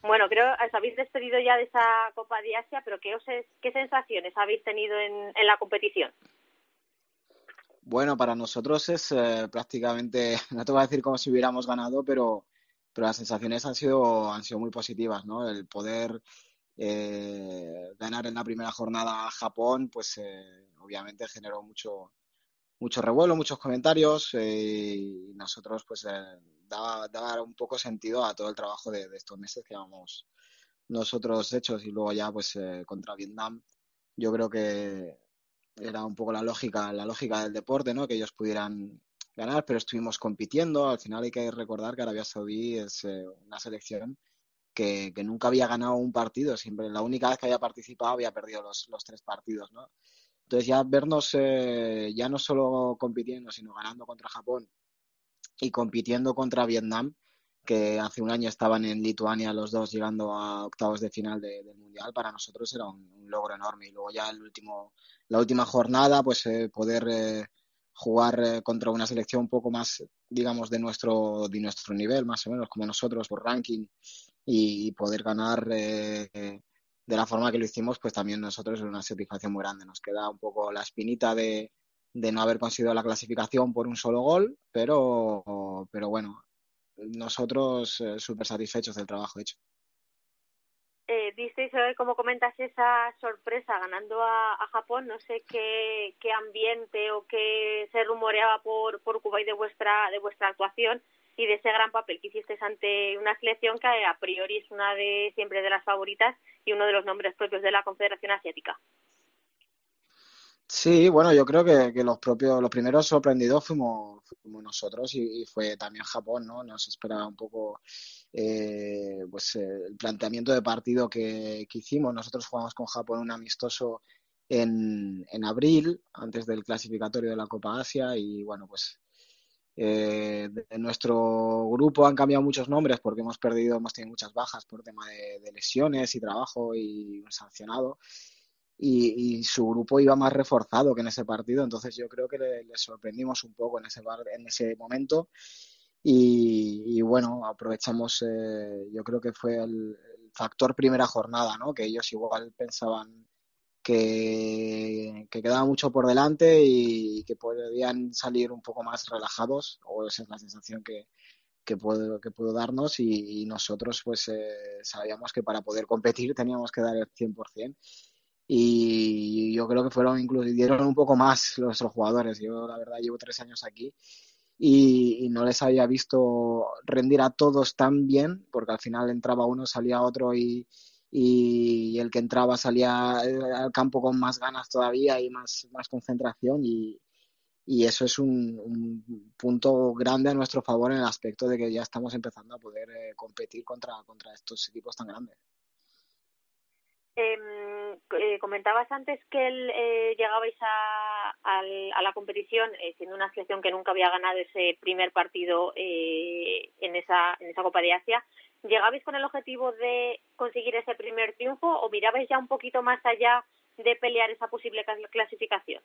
Bueno, creo que os habéis despedido ya de esa Copa de Asia, pero ¿qué, qué sensaciones habéis tenido en, la competición? Bueno, para nosotros es eh, prácticamente, no te voy a decir como si hubiéramos ganado, pero, pero las sensaciones han sido, han sido muy positivas, ¿no? El poder eh, ganar en la primera jornada a Japón, pues eh, obviamente generó mucho, mucho revuelo, muchos comentarios eh, y nosotros pues daba, daba, un poco sentido a todo el trabajo de, estos meses que llevamos nosotros hechos. Y luego ya pues contra Vietnam yo creo que era un poco la lógica la lógica del deporte no que ellos pudieran ganar pero estuvimos compitiendo. Al final hay que recordar que Arabia Saudí es una selección que, nunca había ganado un partido, siempre la única vez que había participado había perdido los, los tres partidos, ¿no? Entonces ya vernos eh, ya no solo compitiendo, sino ganando contra Japón y compitiendo contra Vietnam, que hace un año estaban en Lituania los dos llegando a octavos de final del Mundial, para nosotros era un, logro enorme. Y luego ya el último, la última jornada, pues eh, poder eh, jugar contra una selección un poco más, digamos, de nuestro, de nuestro nivel, más o menos, como nosotros, por ranking, y poder ganar eh, de la forma que lo hicimos, pues también nosotros es una satisfacción muy grande. Nos queda un poco la espinita de, de no haber conseguido la clasificación por un solo gol, pero, pero bueno, nosotros eh, súper satisfechos del trabajo hecho. Eh, disteis, como comentas, esa sorpresa ganando a, a, Japón. No sé qué, qué ambiente o qué se rumoreaba por, por Cuba y de vuestra, de vuestra actuación y de ese gran papel que hiciste ante una selección que a priori es una de siempre de las favoritas y uno de los nombres propios de la Confederación Asiática. Sí, bueno, yo creo que, que los propios, los primeros sorprendidos fuimos, nosotros y, fue también Japón, ¿no? Nos esperaba un poco eh, pues el planteamiento de partido que, que, hicimos. Nosotros jugamos con Japón un amistoso en, en abril, antes del clasificatorio de la Copa Asia y bueno, pues eh, de nuestro grupo han cambiado muchos nombres porque hemos perdido, hemos tenido muchas bajas por tema de, lesiones y trabajo y un sancionado. y, su grupo iba más reforzado que en ese partido, entonces yo creo que le, sorprendimos un poco en ese, en ese momento y, bueno, aprovechamos, eh, yo creo que fue el, factor primera jornada, ¿no? que ellos igual pensaban que, que, quedaba mucho por delante y que podían salir un poco más relajados, o esa es la sensación que, que puedo, que puedo darnos y, nosotros pues eh, sabíamos que para poder competir teníamos que dar el 100% y yo creo que fueron incluso dieron un poco más nuestros jugadores. Yo la verdad llevo tres años aquí y, no les había visto rendir a todos tan bien porque al final entraba uno, salía otro y, y el que entraba salía eh, al campo con más ganas todavía y más, más concentración y, y eso es un, punto grande a nuestro favor en el aspecto de que ya estamos empezando a poder eh, competir contra, contra estos equipos tan grandes. Em, eh, comentabas antes que eh, llegabais a, a, la competición eh, siendo una selección que nunca había ganado ese primer partido eh, en, esa, en esa Copa de Asia. ¿Llegabais con el objetivo de conseguir ese primer triunfo o mirabais ya un poquito más allá de pelear esa posible clasificación?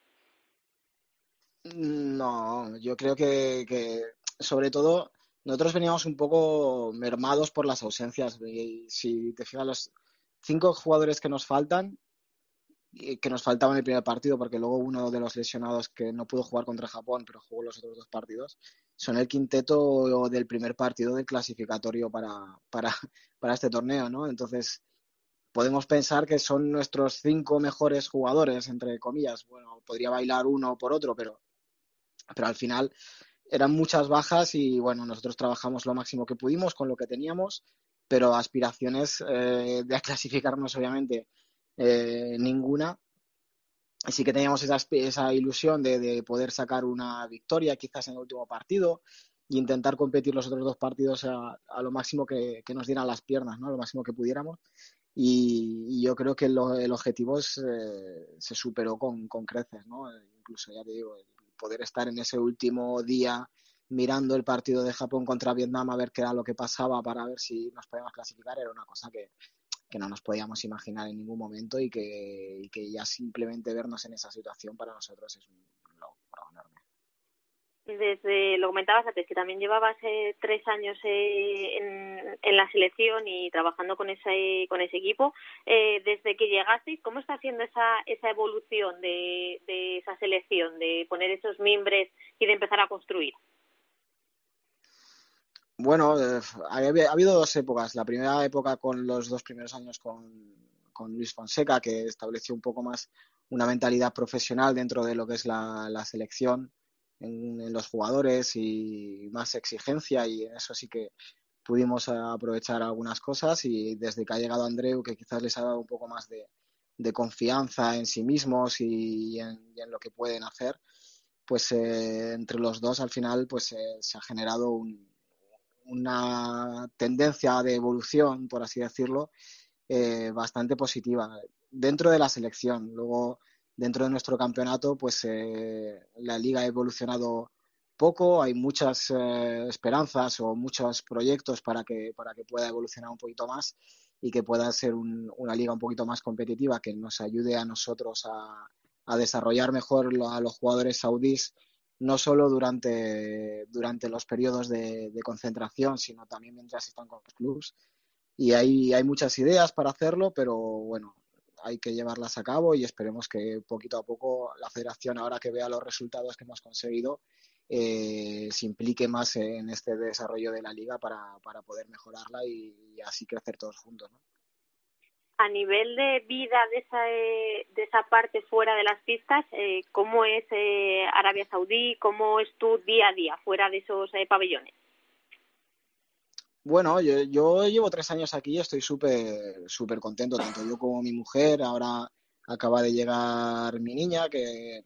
No, yo creo que, que sobre todo nosotros veníamos un poco mermados por las ausencias. Si te fijas, los cinco jugadores que nos faltan, que nos faltaban en el primer partido, porque luego uno de los lesionados que no pudo jugar contra Japón, pero jugó los otros dos partidos, son el quinteto del primer partido del clasificatorio para, para, para este torneo, ¿no? Entonces, podemos pensar que son nuestros cinco mejores jugadores, entre comillas. Bueno, podría bailar uno por otro, pero, pero al final eran muchas bajas y bueno, nosotros trabajamos lo máximo que pudimos con lo que teníamos pero aspiraciones eh, de clasificarnos, obviamente, eh, ninguna. Sí que teníamos esa, esa ilusión de, poder sacar una victoria quizás en el último partido e intentar competir los otros dos partidos a, lo máximo que, nos dieran las piernas, ¿no? lo máximo que pudiéramos. Y, yo creo que el objetivo eh, se superó con, con creces, ¿no? incluso ya te digo, poder estar en ese último día mirando el partido de Japón contra Vietnam a ver qué era lo que pasaba para ver si nos podíamos clasificar era una cosa que, no nos podíamos imaginar en ningún momento y que, que, ya simplemente vernos en esa situación para nosotros es un logro enorme. Desde, lo comentabas antes, que también llevabas eh, tres años eh, en, en, la selección y trabajando con ese, con ese equipo. Eh, desde que llegasteis, ¿cómo está haciendo esa, esa evolución de, de esa selección, de poner esos mimbres y de empezar a construir? Bueno, eh, ha, habido dos épocas. La primera época con los dos primeros años con, con Luis Fonseca, que estableció un poco más una mentalidad profesional dentro de lo que es la, selección en, los jugadores y más exigencia y en eso sí que pudimos aprovechar algunas cosas y desde que ha llegado Andreu, que quizás les ha dado un poco más de, de confianza en sí mismos y en, y en, lo que pueden hacer, pues eh, entre los dos al final pues eh, se ha generado un, una tendencia de evolución, por así decirlo, eh, bastante positiva dentro de la selección. Luego, dentro de nuestro campeonato, pues eh, la liga ha evolucionado poco, hay muchas eh, esperanzas o muchos proyectos para que, para que pueda evolucionar un poquito más y que pueda ser una liga un poquito más competitiva que nos ayude a nosotros a, a desarrollar mejor a los jugadores saudíes no solo durante, durante los periodos de, concentración, sino también mientras están con los clubes. Y hay, hay muchas ideas para hacerlo, pero bueno, hay que llevarlas a cabo y esperemos que poquito a poco la federación, ahora que vea los resultados que hemos conseguido, eh, se implique más en este desarrollo de la liga para, para poder mejorarla y, y así crecer todos juntos. ¿no? A nivel de vida de esa, eh, de esa parte fuera de las pistas, eh, ¿cómo es eh, Arabia Saudí? ¿Cómo es tu día a día fuera de esos pabellones? Bueno, yo, yo, llevo tres años aquí y estoy súper súper contento, tanto yo como mi mujer. Ahora acaba de llegar mi niña, que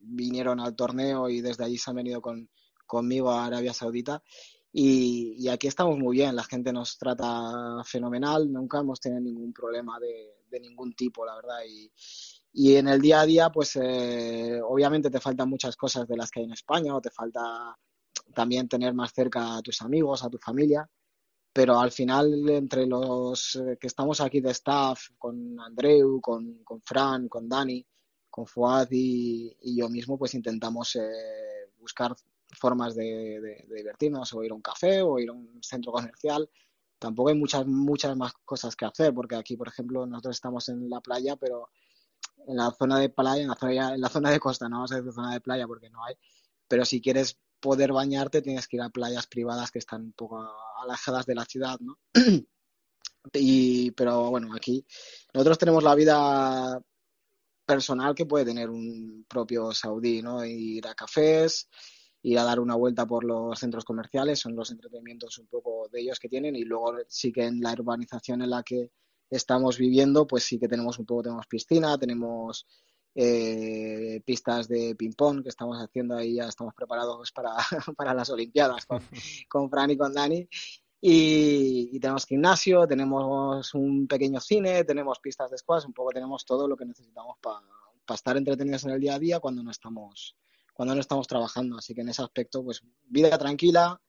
vinieron al torneo y desde allí se han venido con, conmigo a Arabia Saudita. Y, aquí estamos muy bien, la gente nos trata fenomenal, nunca hemos tenido ningún problema de, ningún tipo, la verdad. Y, y, en el día a día, pues eh, obviamente te faltan muchas cosas de las que hay en España, o te falta también tener más cerca a tus amigos, a tu familia, pero al final entre los eh, que estamos aquí de staff, con Andreu, con, con Fran, con Dani, con Fuad y, yo mismo, pues intentamos eh, buscar formas de, de, divertirnos o ir a un café o ir a un centro comercial. Tampoco hay muchas, muchas más cosas que hacer, porque aquí, por ejemplo, nosotros estamos en la playa, pero en la zona de playa, en la zona, en la zona de costa, no vamos a decir zona de playa porque no hay, pero si quieres poder bañarte tienes que ir a playas privadas que están un poco alejadas de la ciudad, ¿no? y, pero bueno, aquí nosotros tenemos la vida personal que puede tener un propio saudí, ¿no? Ir a cafés, ir a dar una vuelta por los centros comerciales, son los entretenimientos un poco de ellos que tienen y luego sí que en la urbanización en la que estamos viviendo, pues sí que tenemos un poco, tenemos piscina, tenemos eh, pistas de ping-pong que estamos haciendo ahí, ya estamos preparados para, para las Olimpiadas con, con Fran y con Dani. Y, tenemos gimnasio, tenemos un pequeño cine, tenemos pistas de squash, un poco tenemos todo lo que necesitamos para estar entretenidos en el día a día cuando no estamos cuando no estamos trabajando. Así que en ese aspecto, pues vida tranquila,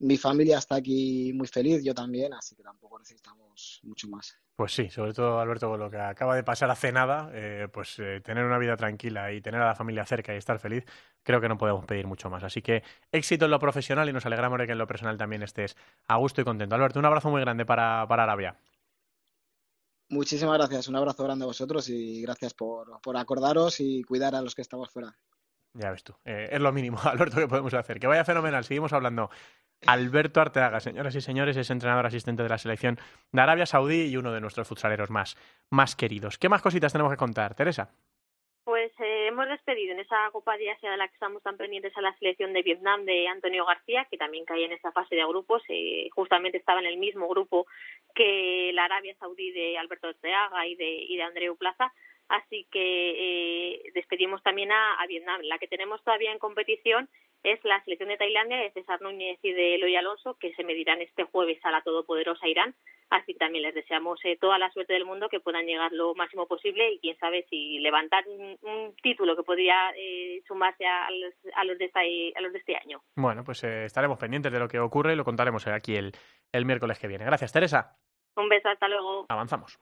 mi familia está aquí muy feliz, yo también, así que tampoco necesitamos mucho más. Pues sí, sobre todo Alberto, con lo que acaba de pasar hace nada, eh, pues eh, tener una vida tranquila y tener a la familia cerca y estar feliz, creo que no podemos pedir mucho más. Así que éxito en lo profesional y nos alegramos de que en lo personal también estés a gusto y contento. Alberto, un abrazo muy grande para, para Arabia. Muchísimas gracias, un abrazo grande a vosotros y gracias por, por acordaros y cuidar a los que estamos fuera. Ya ves tú, eh, es lo mínimo, Alberto, que podemos hacer. Que vaya fenomenal, seguimos hablando. Alberto Arteaga, señoras y señores, es entrenador asistente de la selección de Arabia Saudí y uno de nuestros futsaleros más, más queridos. ¿Qué más cositas tenemos que contar, Teresa? Pues eh, hemos despedido en esa Copa de Asia de la que estamos tan pendientes a la selección de Vietnam de Antonio García, que también caía en esa fase de grupos, eh, justamente estaba en el mismo grupo que la Arabia Saudí de Alberto Arteaga y de, y de Andreu Plaza. Así que eh, despedimos también a, a Vietnam. La que tenemos todavía en competición es la selección de Tailandia de César Núñez y de Eloy Alonso, que se medirán este jueves a la todopoderosa Irán. Así que también les deseamos eh, toda la suerte del mundo, que puedan llegar lo máximo posible y quién sabe si levantar un, título que podría eh, sumarse a los, a, los de este, a los de este año. Bueno, pues eh, estaremos pendientes de lo que ocurre y lo contaremos aquí el, el miércoles que viene. Gracias, Teresa. Un beso, hasta luego. Avanzamos.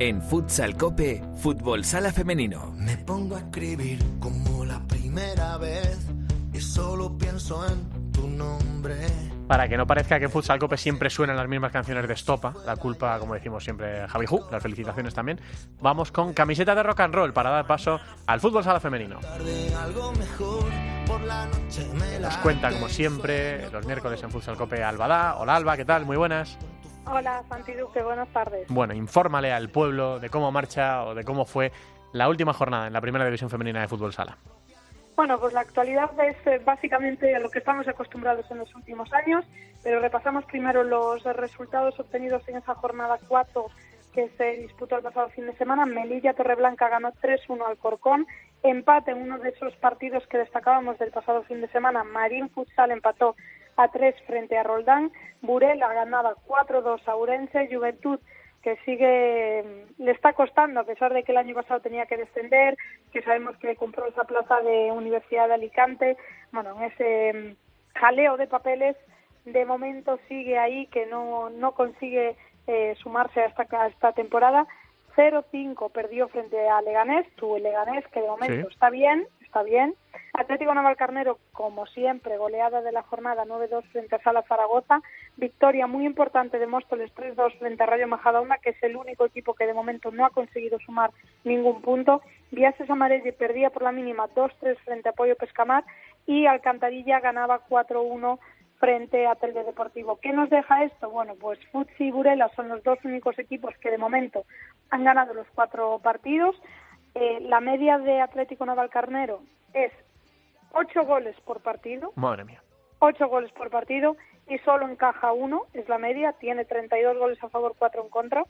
En Futsal Cope, Fútbol Sala Femenino. Me pongo a escribir como la primera vez y solo pienso en tu nombre. Para que no parezca que Futsal Cope siempre suenan las mismas canciones de Estopa, la culpa, como decimos siempre, Javi Ju, las felicitaciones también, vamos con camiseta de rock and roll para dar paso al Fútbol Sala Femenino. Nos cuenta, como siempre, los miércoles en Futsal Cope Albada. Hola Alba, ¿qué tal? Muy buenas. Hola, Santi Duque, buenas tardes. Bueno, infórmale al pueblo de cómo marcha o de cómo fue la última jornada en la primera división femenina de fútbol sala. Bueno, pues la actualidad es eh, básicamente a lo que estamos acostumbrados en los últimos años, pero repasamos primero los resultados obtenidos en esa jornada 4 que se disputó el pasado fin de semana. Melilla Torreblanca ganó 3-1 al Corcón. Empate en uno de esos partidos que destacábamos del pasado fin de semana. Marín Futsal empató a 3 frente a Roldán. Burela ganaba 4-2 a Urense. Juventud que sigue, le está costando, a pesar de que el año pasado tenía que descender, que sabemos que compró esa plaza de Universidad de Alicante. Bueno, en ese mm, jaleo de papeles, de momento sigue ahí, que no, no consigue eh, sumarse a esta, a esta temporada. 0-5 perdió frente a Leganés, tuvo Leganés, que de momento está bien, está bien. Atlético Navalcarnero, como siempre, goleada de la jornada 9-2 frente a Sala Zaragoza. Victoria muy importante de Móstoles 3-2 frente a Rayo Majadahonda, que es el único equipo que de momento no ha conseguido sumar ningún punto. Viases Amarelli perdía por la mínima 2-3 frente a Pollo Pescamar y Alcantarilla ganaba 4-1 frente a Deportivo. ¿Qué nos deja esto? Bueno, pues Futsi y Burela son los dos únicos equipos que de momento han ganado los cuatro partidos. Eh, la media de Atlético Navalcarnero es ocho goles por partido. Madre mía. Ocho goles por partido y solo encaja uno, es la media, tiene 32 goles a favor, cuatro en contra.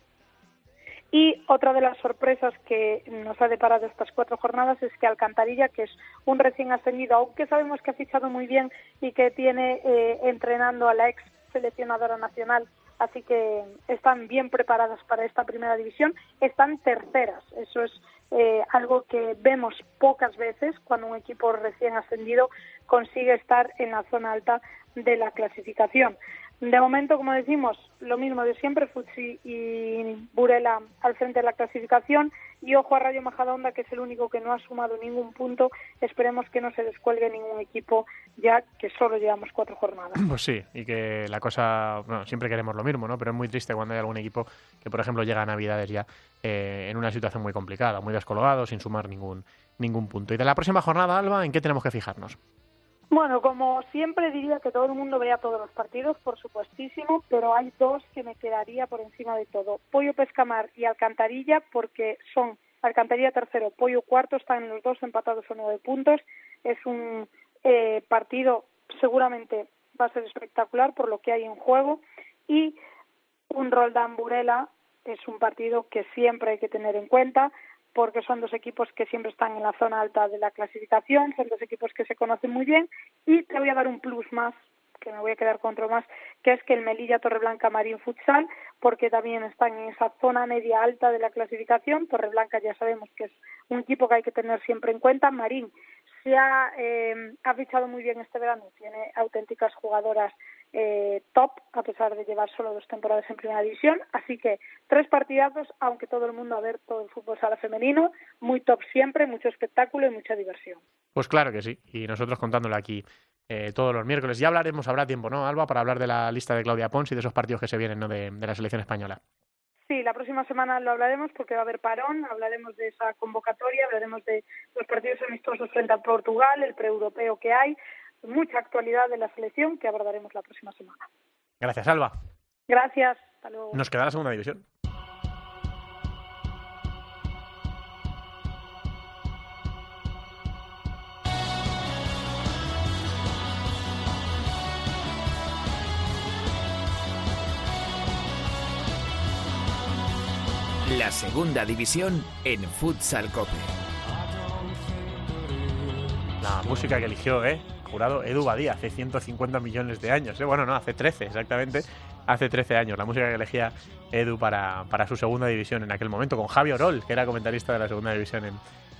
Y otra de las sorpresas que nos ha deparado estas cuatro jornadas es que Alcantarilla, que es un recién ascendido, aunque sabemos que ha fichado muy bien y que tiene eh, entrenando a la ex seleccionadora nacional, así que están bien preparadas para esta primera división. Están terceras, eso es eh, algo que vemos pocas veces cuando un equipo recién ascendido consigue estar en la zona alta de la clasificación. De momento, como decimos, lo mismo de siempre, Futsi y Burela al frente de la clasificación y ojo a Rayo Majadahonda, que es el único que no ha sumado ningún punto. Esperemos que no se descuelgue ningún equipo ya que solo llevamos cuatro jornadas. Pues sí, y que la cosa, bueno, siempre queremos lo mismo, ¿no? Pero es muy triste cuando hay algún equipo que, por ejemplo, llega a Navidades ya eh, en una situación muy complicada, muy descolgado, sin sumar ningún, ningún punto. Y de la próxima jornada, Alba, ¿en qué tenemos que fijarnos? Bueno, como siempre diría que todo el mundo vea todos los partidos, por supuestísimo, pero hay dos que me quedaría por encima de todo. Pollo Pescamar y Alcantarilla, porque son Alcantarilla tercero, Pollo cuarto, están los dos empatados a nueve puntos. Es un eh, partido seguramente va a ser espectacular por lo que hay en juego y un Roldán Burela es un partido que siempre hay que tener en cuenta porque son dos equipos que siempre están en la zona alta de la clasificación, son dos equipos que se conocen muy bien y te voy a dar un plus más que me voy a quedar con otro más, que es que el Melilla Torreblanca Marín Futsal, porque también están en esa zona media alta de la clasificación. Torreblanca ya sabemos que es un equipo que hay que tener siempre en cuenta. Marín se ha, eh, ha fichado muy bien este verano, tiene auténticas jugadoras eh, top, a pesar de llevar solo dos temporadas en primera división. Así que tres partidazos, aunque todo el mundo a ver todo el fútbol sala femenino, muy top siempre, mucho espectáculo y mucha diversión. Pues claro que sí, y nosotros contándolo aquí eh, todos los miércoles. Ya hablaremos, habrá tiempo, ¿no, Alba, para hablar de la lista de Claudia Pons y de esos partidos que se vienen ¿no? de, de la selección española? Sí, la próxima semana lo hablaremos porque va a haber parón, hablaremos de esa convocatoria, hablaremos de los partidos amistosos frente a Portugal, el preeuropeo que hay, mucha actualidad de la selección que abordaremos la próxima semana. Gracias, Alba. Gracias, hasta luego. Nos queda la segunda división. La segunda división en Futsal Cope. La música que eligió, ¿eh? Jurado Edu Badía hace 150 millones de años, ¿eh? Bueno, no, hace 13 exactamente. Hace 13 años, la música que elegía Edu para, para su segunda división en aquel momento, con Javi Orol, que era comentarista de la segunda división en,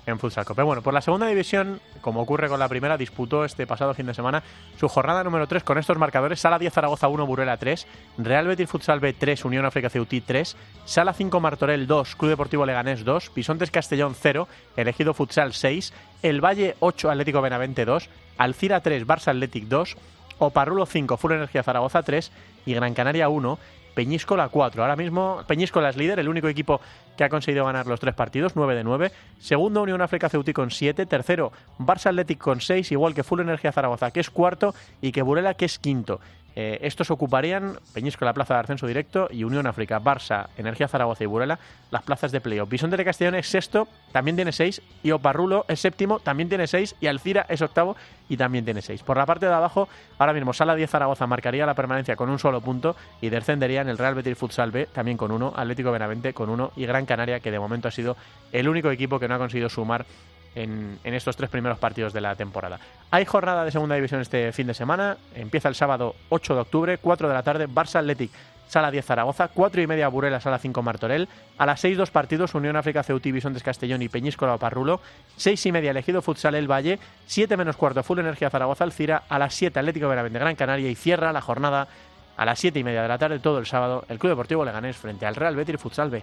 en Futsal Cope. Bueno, por la segunda división, como ocurre con la primera, disputó este pasado fin de semana su jornada número 3 con estos marcadores: Sala 10 Zaragoza 1, Burela 3, Real Betis Futsal B 3, Unión África Ceutí 3, Sala 5 Martorell 2, Club Deportivo Leganés 2, Pisontes Castellón 0, Elegido Futsal 6, El Valle 8, Atlético Benavente 2, Alcira 3, Barça Athletic 2, Oparrulo 5, Full Energía Zaragoza 3 y Gran Canaria 1, Peñíscola 4. Ahora mismo Peñíscola es líder, el único equipo que ha conseguido ganar los tres partidos, 9 de 9. Segundo, Unión África Ceutí con 7. Tercero, Barça Athletic con 6, igual que Full Energía Zaragoza, que es cuarto, y que Burela, que es quinto. Eh, estos ocuparían Peñíscola, plaza de ascenso directo, y Unión África, Barça, Energía Zaragoza y Burela, las plazas de playoff. Bisonte de Castellón es sexto, también tiene 6, y Oparrulo es séptimo, también tiene 6, y Alcira es octavo y también tiene 6. Por la parte de abajo, ahora mismo Sala 10 Zaragoza marcaría la permanencia con un solo punto y descenderían el Real Betis Futsal B también con uno, Atlético Benavente con uno y Gran Canaria, que de momento ha sido el único equipo que no ha conseguido sumar en, estos tres primeros partidos de la temporada. Hay jornada de segunda división este fin de semana. Empieza el sábado 8 de octubre, 4 de la tarde, Barça Athletic, Sala 10 Zaragoza, 4 y media Burela, Sala 5 Martorell. A las 6 dos partidos, Unión África Ceutí, Bisontes Castellón y Peñíscola Parrulo. 6 y media elegido Futsal El Valle. 7 menos cuarto Full Energía Zaragoza Alcira. A las 7 Atlético Benavente Gran Canaria y cierra la jornada a las 7 y media de la tarde todo el sábado el Club Deportivo Leganés frente al Real Betis Futsal B.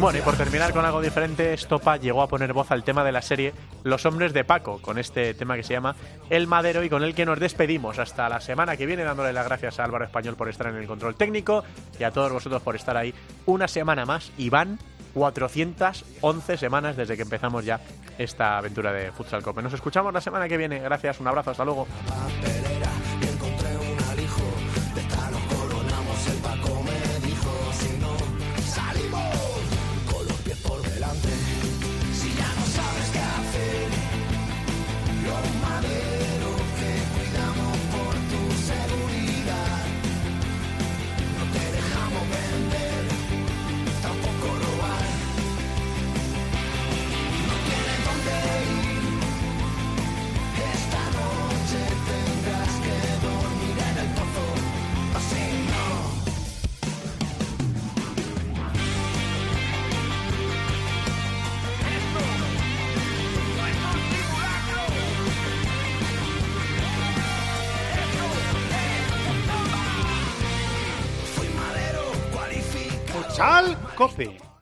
Bueno, y por terminar con algo diferente, Estopa llegó a poner voz al tema de la serie Los Hombres de Paco, con este tema que se llama El Madero y con el que nos despedimos hasta la semana que viene, dándole las gracias a Álvaro Español por estar en el control técnico y a todos vosotros por estar ahí una semana más. Iván, 411 semanas desde que empezamos ya esta aventura de Futsal Cope. Nos escuchamos la semana que viene. Gracias, un abrazo, hasta luego. Futsal Cope